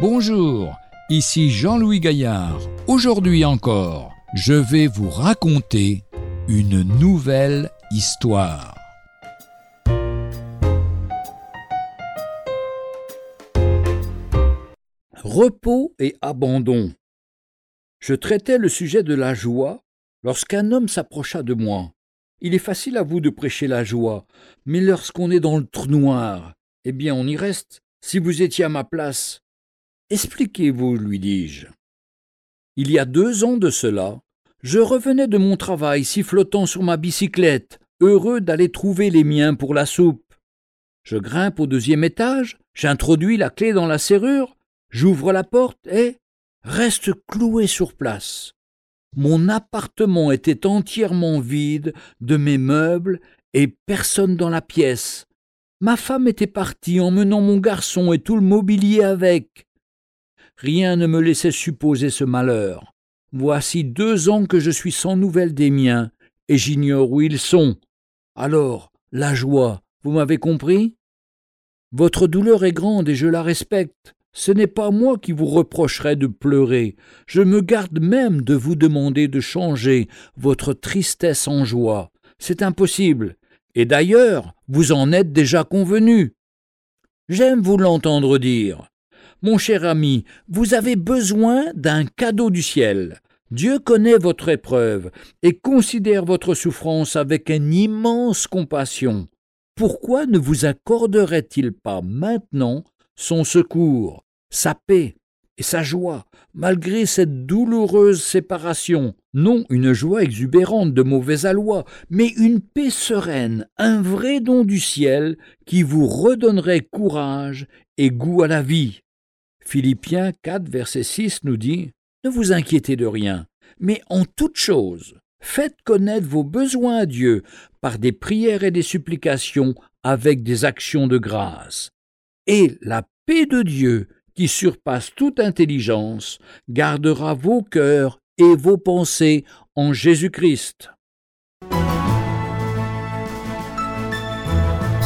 Bonjour, ici Jean-Louis Gaillard. Aujourd'hui encore, je vais vous raconter une nouvelle histoire. Repos et abandon. Je traitais le sujet de la joie lorsqu'un homme s'approcha de moi. Il est facile à vous de prêcher la joie, mais lorsqu'on est dans le trou noir, eh bien on y reste. Si vous étiez à ma place, Expliquez-vous, lui dis-je. Il y a deux ans de cela, je revenais de mon travail sifflotant sur ma bicyclette, heureux d'aller trouver les miens pour la soupe. Je grimpe au deuxième étage, j'introduis la clé dans la serrure, j'ouvre la porte et reste cloué sur place. Mon appartement était entièrement vide de mes meubles et personne dans la pièce. Ma femme était partie emmenant mon garçon et tout le mobilier avec. Rien ne me laissait supposer ce malheur. Voici deux ans que je suis sans nouvelles des miens, et j'ignore où ils sont. Alors, la joie, vous m'avez compris? Votre douleur est grande et je la respecte. Ce n'est pas moi qui vous reprocherai de pleurer. Je me garde même de vous demander de changer votre tristesse en joie. C'est impossible. Et d'ailleurs, vous en êtes déjà convenu. J'aime vous l'entendre dire. Mon cher ami, vous avez besoin d'un cadeau du ciel. Dieu connaît votre épreuve et considère votre souffrance avec une immense compassion. Pourquoi ne vous accorderait-il pas maintenant son secours, sa paix et sa joie, malgré cette douloureuse séparation? Non une joie exubérante de mauvais aloi, mais une paix sereine, un vrai don du ciel qui vous redonnerait courage et goût à la vie. Philippiens 4, verset 6 nous dit Ne vous inquiétez de rien, mais en toute chose, faites connaître vos besoins à Dieu par des prières et des supplications avec des actions de grâce. Et la paix de Dieu, qui surpasse toute intelligence, gardera vos cœurs et vos pensées en Jésus-Christ.